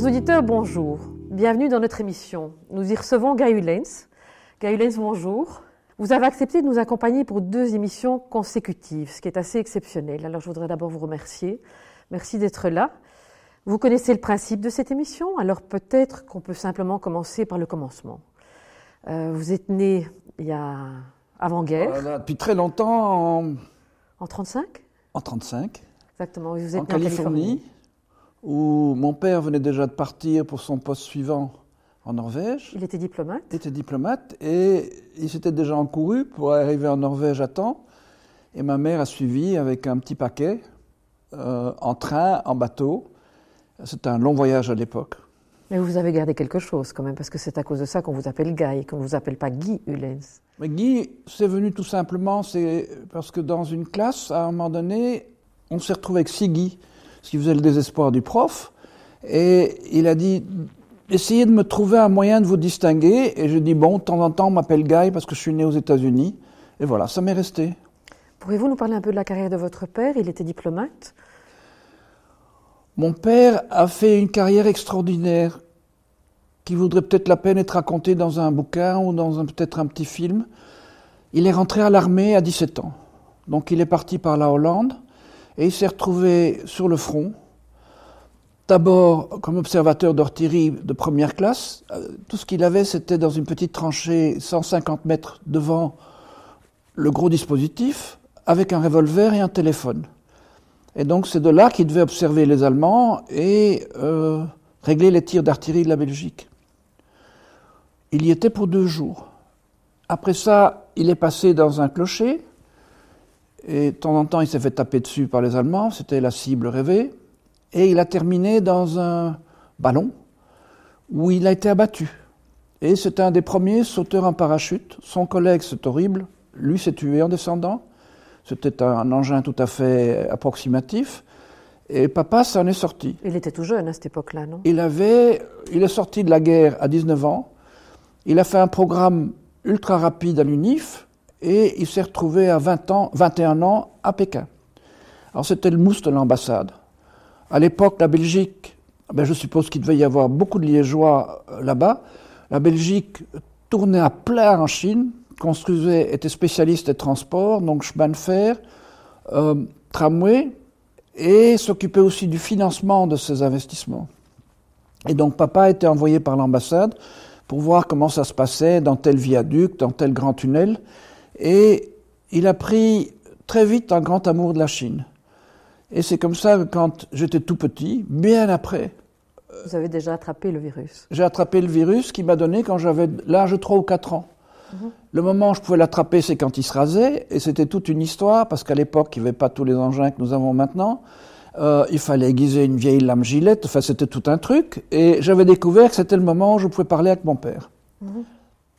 Chers auditeurs, bonjour. Bienvenue dans notre émission. Nous y recevons Guy Hulens. Guy Hulens, bonjour. Vous avez accepté de nous accompagner pour deux émissions consécutives, ce qui est assez exceptionnel. Alors je voudrais d'abord vous remercier. Merci d'être là. Vous connaissez le principe de cette émission, alors peut-être qu'on peut simplement commencer par le commencement. Euh, vous êtes né il y a avant-guerre. Voilà, depuis très longtemps en, En 35 en 35, Exactement. Vous êtes en né en Californie, où mon père venait déjà de partir pour son poste suivant en Norvège. Il était diplomate. Il était diplomate et il s'était déjà encouru pour arriver en Norvège à temps. Et ma mère a suivi avec un petit paquet, euh, en train, en bateau. C'était un long voyage à l'époque. Mais vous avez gardé quelque chose quand même, parce que c'est à cause de ça qu'on vous appelle Guy, qu'on ne vous appelle pas Guy Hulens. Mais Guy, c'est venu tout simplement, c'est parce que dans une classe, à un moment donné, on s'est retrouvé avec six Guy, ce qui faisait le désespoir du prof. Et il a dit, essayez de me trouver un moyen de vous distinguer. Et je dis, bon, de temps en temps, on m'appelle Guy parce que je suis né aux États-Unis. Et voilà, ça m'est resté. Pourriez-vous nous parler un peu de la carrière de votre père? Il était diplomate. Mon père a fait une carrière extraordinaire qui voudrait peut-être la peine être racontée dans un bouquin ou dans peut-être un petit film. Il est rentré à l'armée à 17 ans. Donc il est parti par la Hollande et il s'est retrouvé sur le front. D'abord comme observateur d'artillerie de première classe. Euh, Tout ce qu'il avait, c'était dans une petite tranchée 150 mètres devant le gros dispositif avec un revolver et un téléphone. Et donc c'est de là qu'il devait observer les Allemands et euh, régler les tirs d'artillerie de la Belgique. Il y était pour deux jours. Après ça, il est passé dans un clocher et de temps en temps il s'est fait taper dessus par les Allemands, c'était la cible rêvée. Et il a terminé dans un ballon où il a été abattu. Et c'était un des premiers sauteurs en parachute. Son collègue, c'est horrible, lui s'est tué en descendant. C'était un engin tout à fait approximatif. Et papa s'en est sorti. Il était tout jeune à cette époque-là, non? Il, avait, il est sorti de la guerre à 19 ans. Il a fait un programme ultra rapide à l'UNIF et il s'est retrouvé à 20 ans, 21 ans à Pékin. Alors c'était le mousse de l'ambassade. À l'époque, la Belgique, ben je suppose qu'il devait y avoir beaucoup de Liégeois euh, là-bas. La Belgique tournait à plein en Chine, construisait, était spécialiste des transports, donc chemin de fer, euh, tramway, et s'occupait aussi du financement de ces investissements. Et donc papa été envoyé par l'ambassade pour voir comment ça se passait dans tel viaduc, dans tel grand tunnel, et il a pris très vite un grand amour de la Chine. Et c'est comme ça que quand j'étais tout petit, bien après, Vous avez déjà attrapé le virus. j'ai attrapé le virus qui m'a donné quand j'avais l'âge de 3 ou 4 ans. Le moment où je pouvais l'attraper, c'est quand il se rasait, et c'était toute une histoire, parce qu'à l'époque, il n'y avait pas tous les engins que nous avons maintenant. Euh, il fallait aiguiser une vieille lame gilette, enfin c'était tout un truc, et j'avais découvert que c'était le moment où je pouvais parler avec mon père.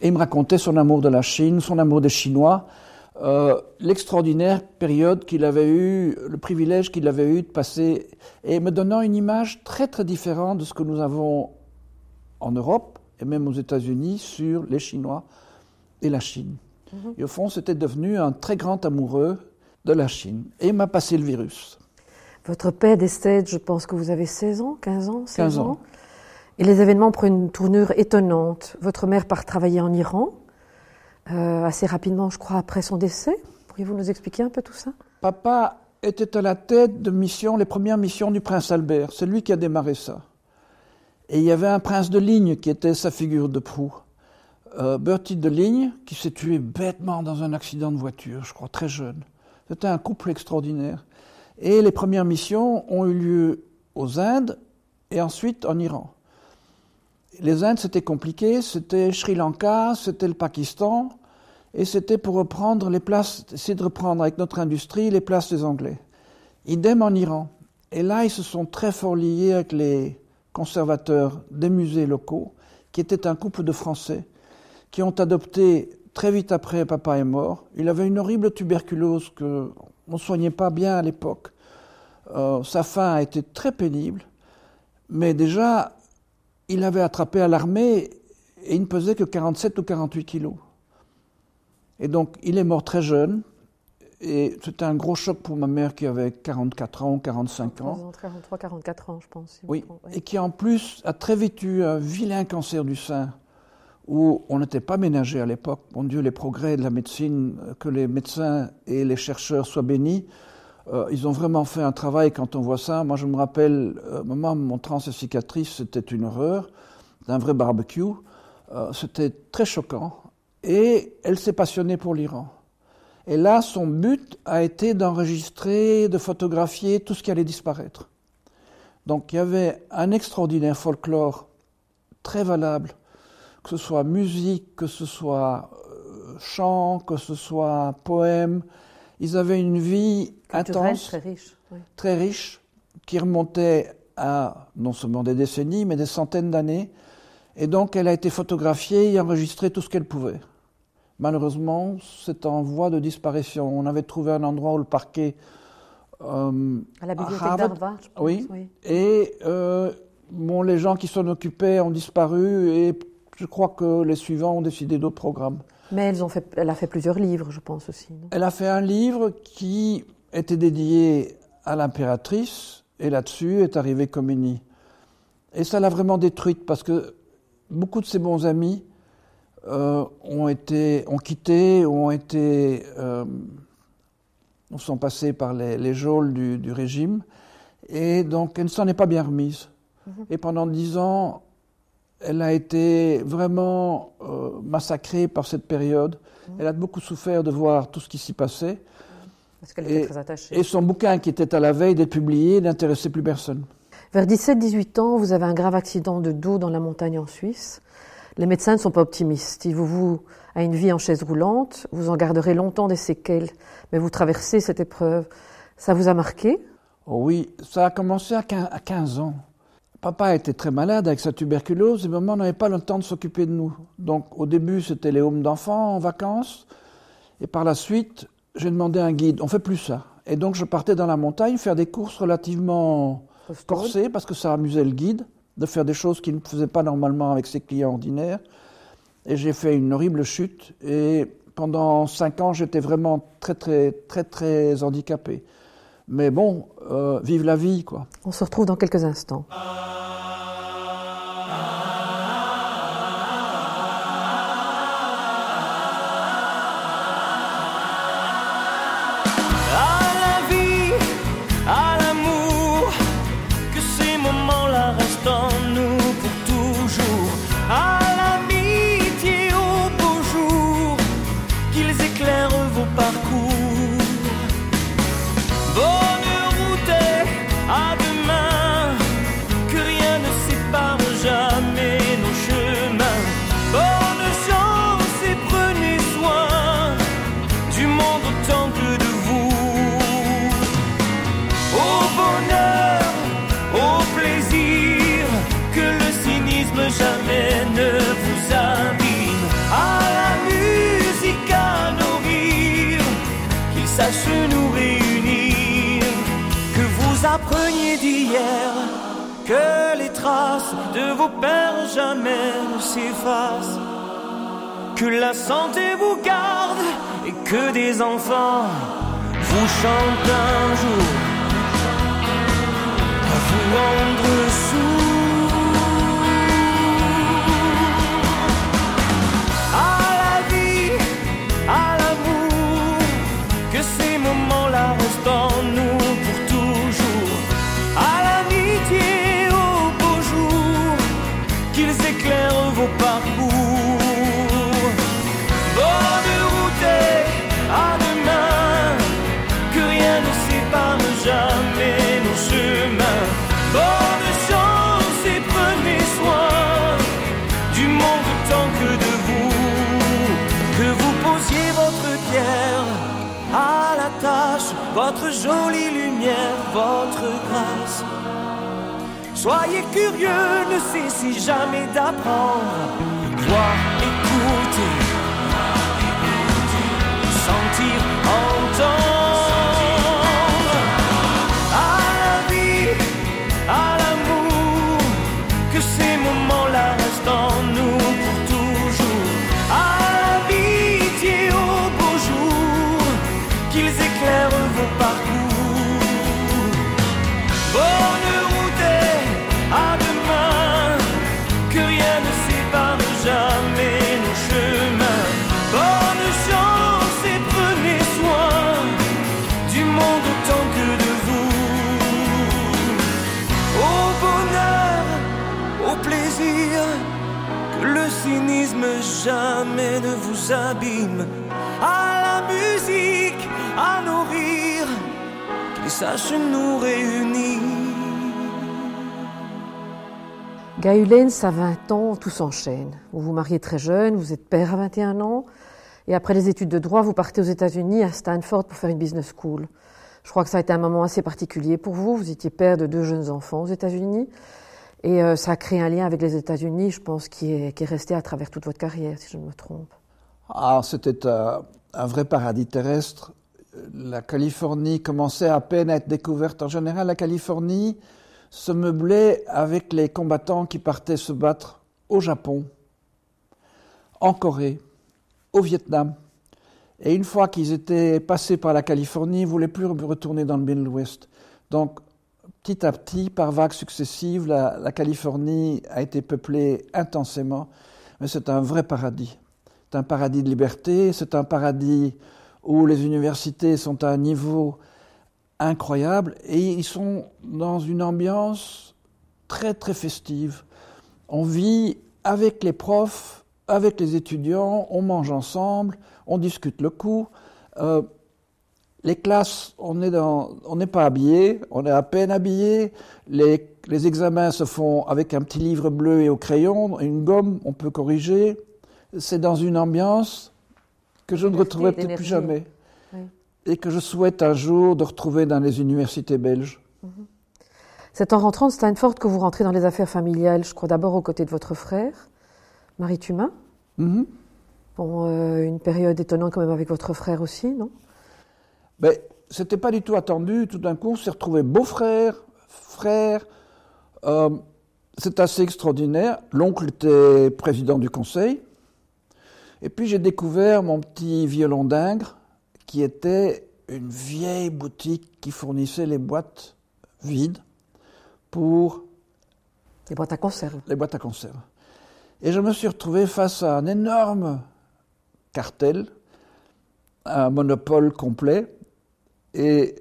Et il me racontait son amour de la Chine, son amour des Chinois, euh, l'extraordinaire période qu'il avait eu, le privilège qu'il avait eu de passer, et me donnant une image très très différente de ce que nous avons en Europe et même aux États-Unis sur les Chinois et la Chine. Et au fond, c'était devenu un très grand amoureux de la Chine. Et il m'a passé le virus. Votre père décède, je pense que vous avez 16 ans, 15 ans, 16 15 ans. ans. Et les événements prennent une tournure étonnante. Votre mère part travailler en Iran, euh, assez rapidement, je crois, après son décès. Pourriez-vous nous expliquer un peu tout ça? Papa était à la tête de missions, les premières missions du prince Albert. C'est lui qui a démarré ça. Et il y avait un prince de ligne qui était sa figure de proue. Euh, Bertie de Ligne, qui s'est tué bêtement dans un accident de voiture, je crois, très jeune. C'était un couple extraordinaire. Et les premières missions ont eu lieu aux Indes et ensuite en Iran. Les Indes, c'était compliqué, c'était Sri Lanka, c'était le Pakistan, et c'était pour reprendre les places, essayer de reprendre avec notre industrie les places des Anglais. Idem en Iran. Et là, ils se sont très fort liés avec les conservateurs des musées locaux, qui étaient un couple de Français, qui ont adopté très vite après papa est mort. Il avait une horrible tuberculose que on ne soignait pas bien à l'époque. Euh, sa fin a été très pénible, mais déjà, il avait attrapé à l'armée et il ne pesait que 47 ou 48 kilos. Et donc, il est mort très jeune. Et c'était un gros choc pour ma mère qui avait 44 ans, 45 ans. 43, 44 ans, je pense. oui, et qui en plus a très vite eu un vilain cancer du sein, où on n'était pas ménagé à l'époque. Mon Dieu, les progrès de la médecine, que les médecins et les chercheurs soient bénis. Euh, ils ont vraiment fait un travail quand on voit ça. Moi, je me rappelle, euh, maman montrant ses cicatrices, c'était une horreur, d'un vrai barbecue. Euh, c'était très choquant. Et elle s'est passionnée pour l'Iran. Et là, son but a été d'enregistrer, de photographier tout ce qui allait disparaître. Donc il y avait un extraordinaire folklore très valable, que ce soit musique, que ce soit euh, chant, que ce soit poème. Ils avaient une vie intense, très riche, très riche, qui remontait à non seulement des décennies, mais des centaines d'années. Et donc elle a été photographiée et enregistrée tout ce qu'elle pouvait. Malheureusement, c'est en voie de disparition. On avait trouvé un endroit où le parquet. Euh, à la bibliothèque d'Harvard. Oui. Et euh, bon, les gens qui s'en occupaient ont disparu et je crois que les suivants ont décidé d'autres programmes. Mais elles ont fait, elle a fait plusieurs livres, je pense aussi. elle a fait un livre qui était dédié à l'impératrice et là-dessus est arrivé Comini. Et ça l'a vraiment détruite parce que beaucoup de ses bons amis euh, ont, été, ont quitté, ont été, euh, sont passés par les, les geôles du, du, régime, et donc elle ne s'en est pas bien remise. Mhm. Et pendant dix ans, elle a été vraiment euh, massacrée par cette période. Mhm. Elle a beaucoup souffert de voir tout ce qui s'y passait. Parce qu'elle était très attachée. Et son bouquin, qui était à la veille d'être publié, n'intéressait plus personne. Vers 17-18 ans, vous avez un grave accident de dos dans la montagne en Suisse. Les médecins ne sont pas optimistes. Ils vous vouent à une vie en chaise roulante, vous en garderez longtemps des séquelles, mais vous traversez cette épreuve. Ça vous a marqué? Oh Oui, ça a commencé à 15 ans. Papa était très malade avec sa tuberculose et maman n'avait pas le temps de s'occuper de nous. Donc au début, c'était les homes d'enfants en vacances. Et par la suite, j'ai demandé un guide. On fait plus ça. Et donc je partais dans la montagne faire des courses relativement corsées parce que ça amusait le guide de faire des choses qu'il ne faisait pas normalement avec ses clients ordinaires. Et j'ai fait une horrible chute. Et pendant cinq ans, j'étais vraiment très, très, très, très handicapé. Mais bon, euh, vive la vie, quoi. On se retrouve dans quelques instants. Vos pères jamais ne que la santé vous garde et que des enfants vous chantent un jour à vous rendre. Jolie lumière, votre grâce. Soyez curieux, ne cessez jamais d'apprendre, voir, écouter, jamais ne vous abîme. À la musique, à nos rires, qu'ils sachent nous réunir. Gaëlens, à 20 ans, tout s'enchaîne. Vous vous mariez très jeune, vous êtes père à 21 ans, et après les études de droit, vous partez aux États-Unis, à Stanford, pour faire une business school. Je crois que ça a été un moment assez particulier pour vous. Vous étiez père de deux jeunes enfants aux États-Unis. Et euh, ça a créé un lien avec les États-Unis, je pense, qui est, resté à travers toute votre carrière, si je ne me trompe. Ah, c'était un, vrai paradis terrestre. La Californie commençait à peine à être découverte. En général, la Californie se meublait avec les combattants qui partaient se battre au Japon, en Corée, au Vietnam. Et une fois qu'ils étaient passés par la Californie, ils ne voulaient plus retourner dans le Midwest. Donc, petit à petit, par vagues successives, la, Californie a été peuplée intensément. Mais c'est un vrai paradis. C'est un paradis de liberté, c'est un paradis où les universités sont à un niveau incroyable et ils sont dans une ambiance très très festive. On vit avec les profs, avec les étudiants, on mange ensemble, on discute le coup. Euh, les classes, on n'est pas habillé, on est à peine habillé. Les, les, examens se font avec un petit livre bleu et au crayon, une gomme, on peut corriger. C'est dans une ambiance que je ne retrouverai peut-être plus jamais. Oui. Et que je souhaite un jour de retrouver dans les universités belges. Mm -hmm. C'est en rentrant de Stanford que vous rentrez dans les affaires familiales, je crois d'abord aux côtés de votre frère, Marie Thumain. Mm -hmm. Bon, euh, une période étonnante quand même avec votre frère aussi, non? Ben, C'était pas du tout attendu. Tout d'un coup, on s'est retrouvé beau-frère, frère. Euh, c'est assez extraordinaire. L'oncle était président du conseil. Et puis j'ai découvert mon petit violon d'Ingres, qui était une vieille boutique qui fournissait les boîtes vides pour... Les boîtes à conserve. Les boîtes à conserve. Et je me suis retrouvé face à un énorme cartel, un monopole complet, et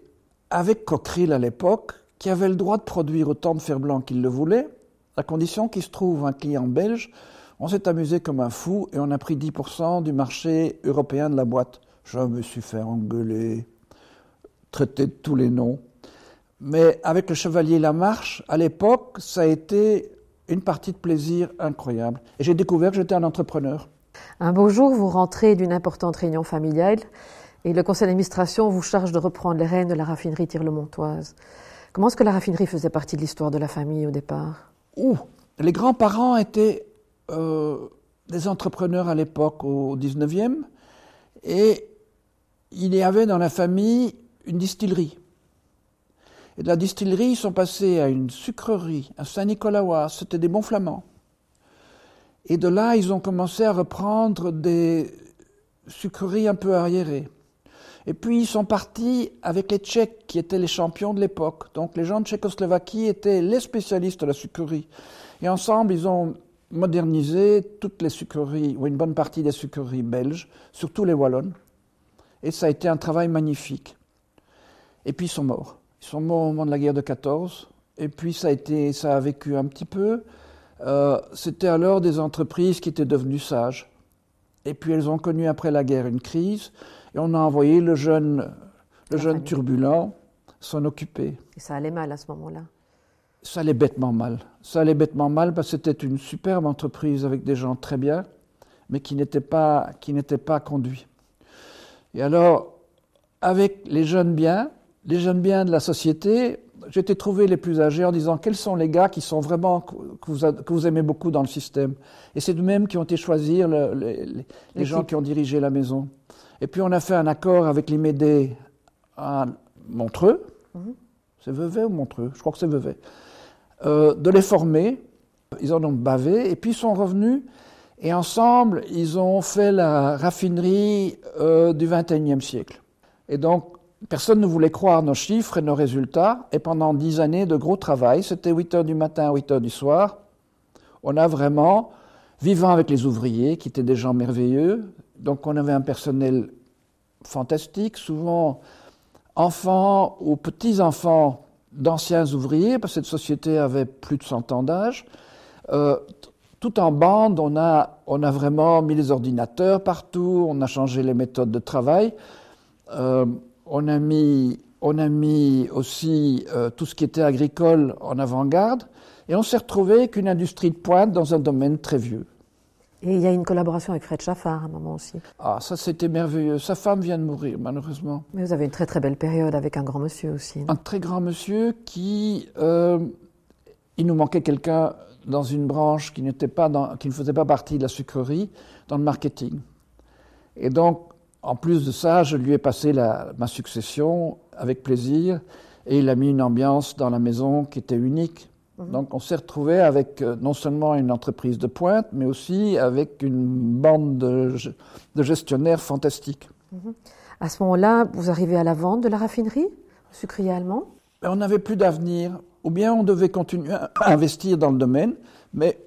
avec Cockerill à l'époque, qui avait le droit de produire autant de fer blanc qu'il le voulait, à condition qu'il se trouve un client belge, on s'est amusé comme un fou et on a pris 10% du marché européen de la boîte. Je me suis fait engueuler, traiter de tous les noms. Mais avec le Chevalier Lamarche, à l'époque, ça a été une partie de plaisir incroyable. Et j'ai découvert que j'étais un entrepreneur. Un beau jour, vous rentrez d'une importante réunion familiale et le conseil d'administration vous charge de reprendre les rênes de la raffinerie Tire-le-Montoise. Comment est-ce que la raffinerie faisait partie de l'histoire de la famille au départ? Ouh, les grands-parents étaient euh, des entrepreneurs à l'époque, au 19e, et il y avait dans la famille une distillerie. Et de la distillerie, ils sont passés à une sucrerie, à Saint-Nicolas, c'était des bons flamands. Et de là, ils ont commencé à reprendre des sucreries un peu arriérées. Et puis ils sont partis avec les Tchèques qui étaient les champions de l'époque. Donc les gens de Tchécoslovaquie étaient les spécialistes de la sucrerie. Et ensemble, ils ont modernisé toutes les sucreries, ou une bonne partie des sucreries belges, surtout les wallonnes. Et ça a été un travail magnifique. Et puis ils sont morts. Ils sont morts au moment de la guerre de 14. Et puis ça a, été, ça a vécu un petit peu. Euh, C'était alors des entreprises qui étaient devenues sages. Et puis elles ont connu après la guerre une crise. Et on a envoyé le jeune, le jeune famille. turbulent s'en occuper. Et ça allait mal à ce moment-là Ça allait bêtement mal. Ça allait bêtement mal parce que c'était une superbe entreprise avec des gens très bien, mais qui n'étaient pas, qui pas conduits. Et alors, avec les jeunes biens, les jeunes biens de la société, j'étais trouvé les plus âgés en disant quels sont les gars qui sont vraiment que vous, que vous aimez beaucoup dans le système? Et c'est eux-mêmes qui ont été choisir le, les, les gens qui ont dirigé la maison. Et puis on a fait un accord avec l'IMEDE à Montreux. Mm -hmm. C'est Vevey ou Montreux? Je crois que c'est Vevey. Euh, de les former. Ils en ont bavé. Et puis ils sont revenus. Et ensemble, ils ont fait la raffinerie euh, du XXIe siècle. Et donc, personne ne voulait croire nos chiffres et nos résultats. Et pendant dix années de gros travail, c'était 8 heures du matin à 8 heures du soir, on a vraiment, vivant avec les ouvriers, qui étaient des gens merveilleux, donc on avait un personnel fantastique, souvent enfants ou petits-enfants d'anciens ouvriers, parce que cette société avait plus de 100 ans d'âge. Euh, tout en bande, on a, vraiment mis les ordinateurs partout, on a changé les méthodes de travail, euh, on, a mis, on a mis aussi euh, tout ce qui était agricole en avant-garde, et on s'est retrouvé avec une industrie de pointe dans un domaine très vieux. Et il y a une collaboration avec Fred Chaffard à un moment aussi. Ah, ça c'était merveilleux. Sa femme vient de mourir, malheureusement. Mais vous avez une très très belle période avec un grand monsieur aussi. Un très grand monsieur qui. Euh, il nous manquait quelqu'un dans une branche qui, n'était pas dans, qui ne faisait pas partie de la sucrerie, dans le marketing. Et donc, en plus de ça, je lui ai passé la, ma succession avec plaisir et il a mis une ambiance dans la maison qui était unique. Mhm. Donc on s'est retrouvé avec euh, non seulement une entreprise de pointe, mais aussi avec une bande de, gestionnaires fantastiques. Mhm. À ce moment-là, vous arrivez à la vente de la raffinerie, le sucrier allemand? Ben, On n'avait plus d'avenir, ou bien on devait continuer à investir dans le domaine, mais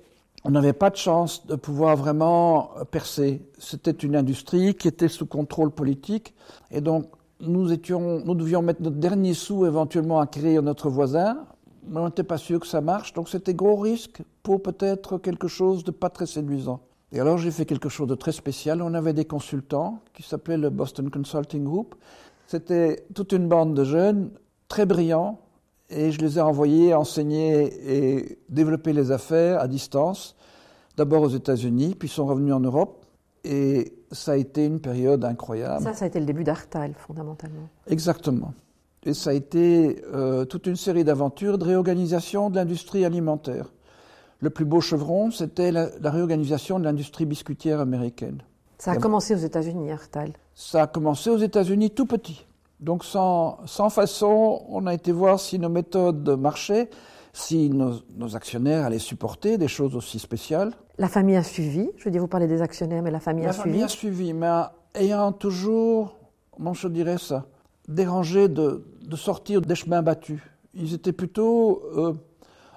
on n'avait pas de chance de pouvoir vraiment percer. C'était une industrie qui était sous contrôle politique, et donc nous, étions, nous devions mettre notre dernier sou éventuellement à créer notre voisin, mais on n'était pas sûr que ça marche, donc c'était gros risque pour peut-être quelque chose de pas très séduisant. Et alors j'ai fait quelque chose de très spécial. On avait des consultants qui s'appelaient le Boston Consulting Group. C'était toute une bande de jeunes très brillants et je les ai envoyés enseigner et développer les affaires à distance, d'abord aux États-Unis, puis ils sont revenus en Europe. Et ça a été une période incroyable. Ça, ça a été le début d'Artal, fondamentalement. Exactement. Et ça a été euh, toute une série d'aventures de réorganisation de l'industrie alimentaire. Le plus beau chevron, c'était la, réorganisation de l'industrie biscuitière américaine. Ça a commencé aux États-Unis, Artal Ça a commencé aux États-Unis tout petit. Donc sans, sans, façon, on a été voir si nos méthodes marchaient, si nos, nos, actionnaires allaient supporter des choses aussi spéciales. La famille a suivi, je veux dire, vous parlez des actionnaires, mais la famille a suivi. La famille a suivi, mais ayant toujours, comment je dirais ça, dérangé de, de sortir des chemins battus. Ils étaient plutôt euh,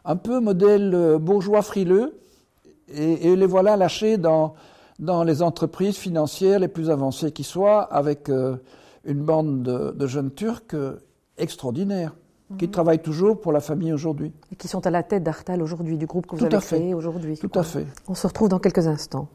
un peu modèle euh, bourgeois frileux, et, les voilà lâchés dans, dans les entreprises financières les plus avancées qui soient, avec euh, une bande de, jeunes Turcs extraordinaires, qui mhm. travaillent toujours pour la famille aujourd'hui. Et qui sont à la tête d'Artal aujourd'hui, du groupe que vous avez créé aujourd'hui. Tout à fait. On se retrouve dans quelques instants.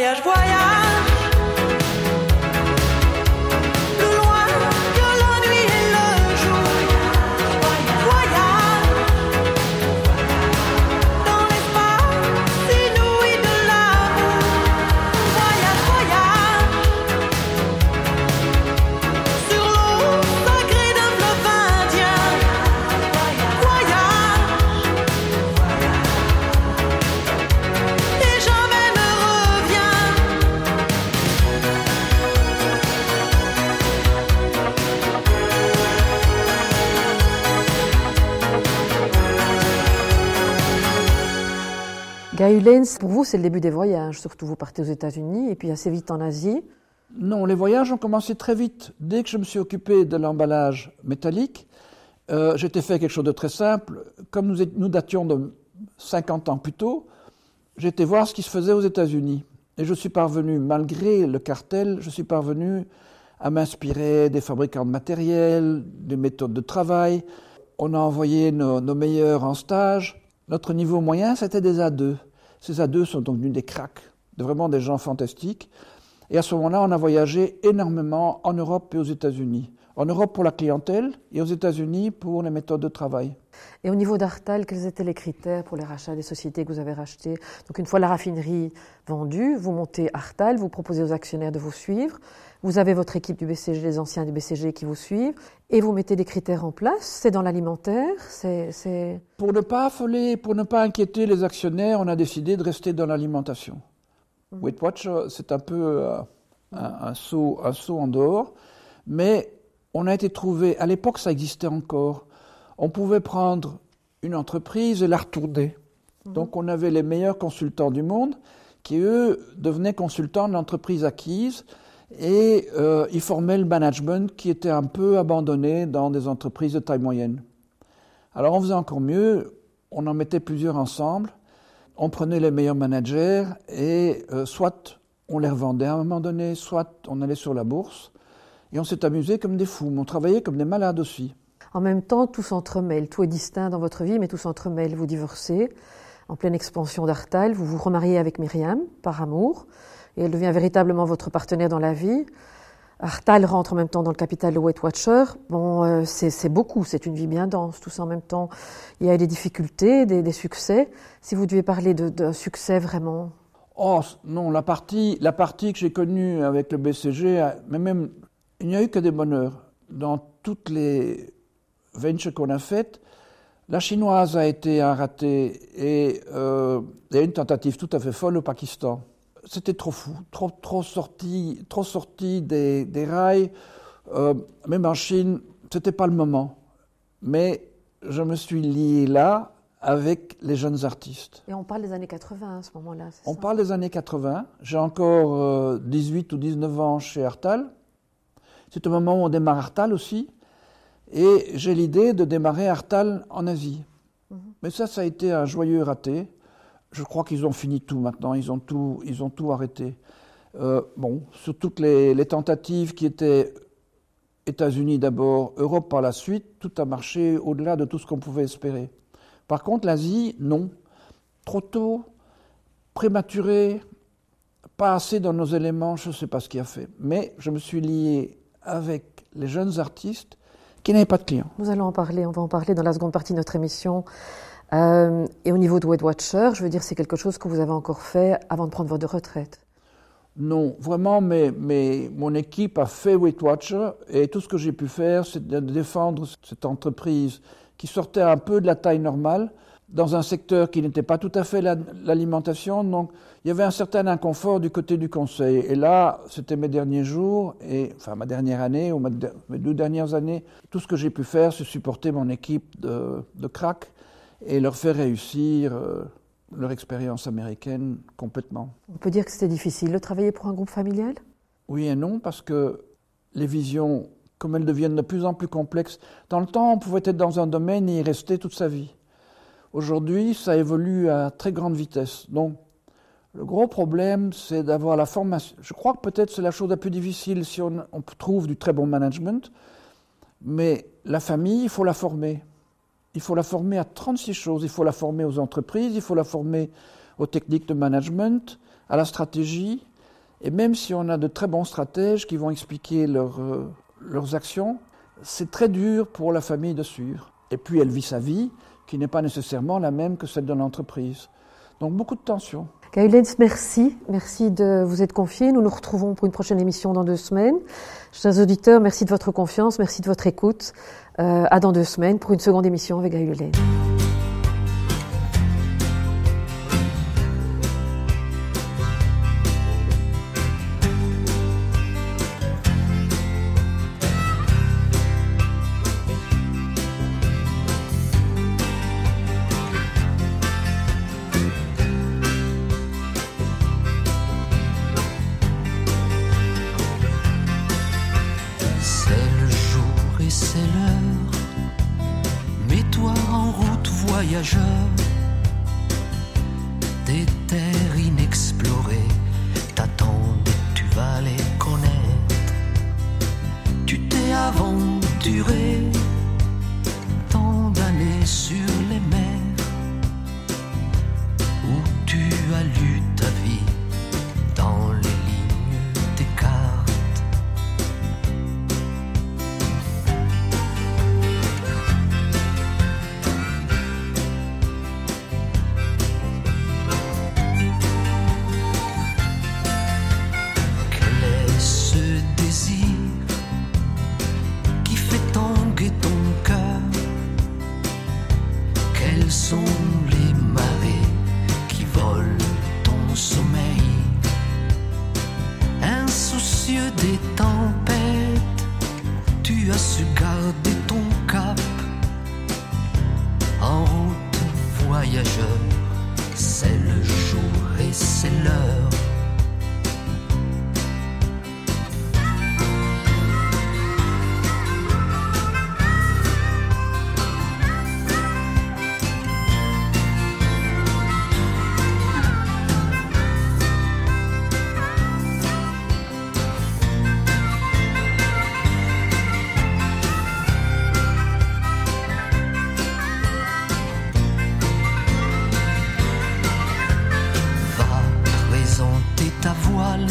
voyage, voyage. Pour vous, c'est le début des voyages. Surtout, vous partez aux États-Unis et puis assez vite en Asie. Non, les voyages ont commencé très vite. Dès que je me suis occupé de l'emballage métallique, euh, j'étais fait quelque chose de très simple. Comme nous, nous dations de 50 ans plus tôt, j'étais voir ce qui se faisait aux États-Unis. Et je suis parvenu, malgré le cartel, je suis parvenu à m'inspirer des fabricants de matériel, des méthodes de travail. On a envoyé nos meilleurs en stage. Notre niveau moyen, c'était des A2. Ces A2 sont donc devenus des cracks, vraiment des gens fantastiques. Et à ce moment-là, on a voyagé énormément en Europe et aux États-Unis. En Europe pour la clientèle et aux États-Unis pour les méthodes de travail. Et au niveau d'Artal, quels étaient les critères pour les rachats des sociétés que vous avez rachetées? Donc une fois la raffinerie vendue, vous montez Artal, vous proposez aux actionnaires de vous suivre, vous avez votre équipe du BCG, les anciens du BCG qui vous suivent, et vous mettez des critères en place. C'est dans l'alimentaire, c'est... Pour ne pas affoler, pour ne pas inquiéter les actionnaires, on a décidé de rester dans l'alimentation. Mmh. Weight Watch, c'est un peu euh, un, un, saut, un saut en dehors, mais on a été trouvé, à l'époque ça existait encore, on pouvait prendre une entreprise et la retourner. Mmh. Donc on avait les meilleurs consultants du monde qui, eux, devenaient consultants de l'entreprise acquise et euh, ils formaient le management qui était un peu abandonné dans des entreprises de taille moyenne. Alors on faisait encore mieux, on en mettait plusieurs ensemble, on prenait les meilleurs managers et euh, soit on les revendait à un moment donné, soit on allait sur la bourse et on s'est amusé comme des fous, mais on travaillait comme des malades aussi. En même temps, tout s'entremêle, tout est distinct dans votre vie, mais tout s'entremêle. Vous divorcez en pleine expansion d'Artal, vous vous remariez avec Myriam par amour, et elle devient véritablement votre partenaire dans la vie. Artal rentre en même temps dans le capital Weight Watcher. Bon, euh, c'est beaucoup, c'est une vie bien dense, tout ça en même temps. Il y a des difficultés, des, des succès. Si vous deviez parler d'un succès vraiment. Oh non, la partie, la partie que j'ai connue avec le BCG, mais même, il n'y a eu que des bonheurs. Dans toutes les ventures qu'on a faites, la chinoise a été un raté et euh, il y a une tentative tout à fait folle au Pakistan c'était trop fou, trop, trop sorti, trop sorti des, des rails. Euh, même en Chine, c'était pas le moment. Mais je me suis lié là avec les jeunes artistes. Et on parle des années 80 à ce moment-là. On ça? parle des années 80. J'ai encore euh, 18 ou 19 ans chez Artal. C'est au moment où on démarre Artal aussi. Et j'ai l'idée de démarrer Artal en Asie. Mm -hmm. Mais ça, ça a été un joyeux raté je crois qu'ils ont fini tout maintenant, ils ont tout, ils ont tout arrêté. Euh, bon, sur toutes les, les, tentatives qui étaient États-Unis d'abord, Europe par la suite, tout a marché au-delà de tout ce qu'on pouvait espérer. Par contre, l'Asie, non. Trop tôt, prématuré, pas assez dans nos éléments, je ne sais pas ce qui a fait. Mais je me suis lié avec les jeunes artistes qui n'avaient pas de clients. Nous allons en parler, on va en parler dans la seconde partie de notre émission. Euh, et au niveau de Weight Watcher, je veux dire, c'est quelque chose que vous avez encore fait avant de prendre votre retraite Non, vraiment, mais, mais mon équipe a fait Weight Watcher et tout ce que j'ai pu faire, c'est de défendre cette entreprise qui sortait un peu de la taille normale dans un secteur qui n'était pas tout à fait l'alimentation. Donc, il y avait un certain inconfort du côté du conseil. Et là, c'était mes derniers jours, et, enfin ma dernière année, ou mes deux dernières années. Tout ce que j'ai pu faire, c'est supporter mon équipe de, de crack et leur faire réussir euh, leur expérience américaine complètement. On peut dire que c'était difficile de travailler pour un groupe familial? Oui et non, parce que les visions, comme elles deviennent de plus en plus complexes, dans le temps, on pouvait être dans un domaine et y rester toute sa vie. Aujourd'hui, ça évolue à très grande vitesse. Donc, le gros problème, c'est d'avoir la formation. Je crois que peut-être c'est la chose la plus difficile si on, trouve du très bon management, mais la famille, il faut la former. Il faut la former à 36 choses. Il faut la former aux entreprises, il faut la former aux techniques de management, à la stratégie. Et même si on a de très bons stratèges qui vont expliquer euh, leurs actions, c'est très dur pour la famille de suivre. Et puis elle vit sa vie qui n'est pas nécessairement la même que celle de l'entreprise. Donc beaucoup de tensions. Gaëlens, merci. Merci de vous être confié. Nous nous retrouvons pour une prochaine émission dans deux semaines. Chers auditeurs, merci de votre confiance, merci de votre écoute. Euh, à dans deux semaines pour une seconde émission avec Gaëlens. Présenter ta voile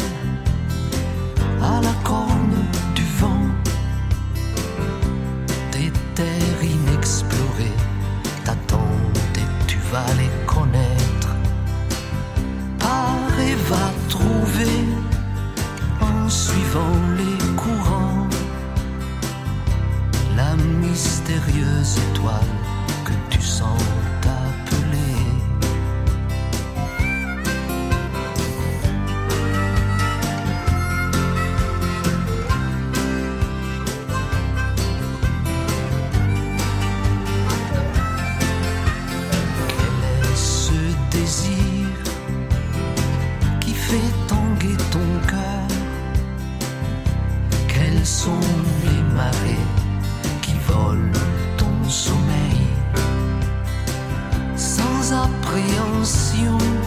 compréhension.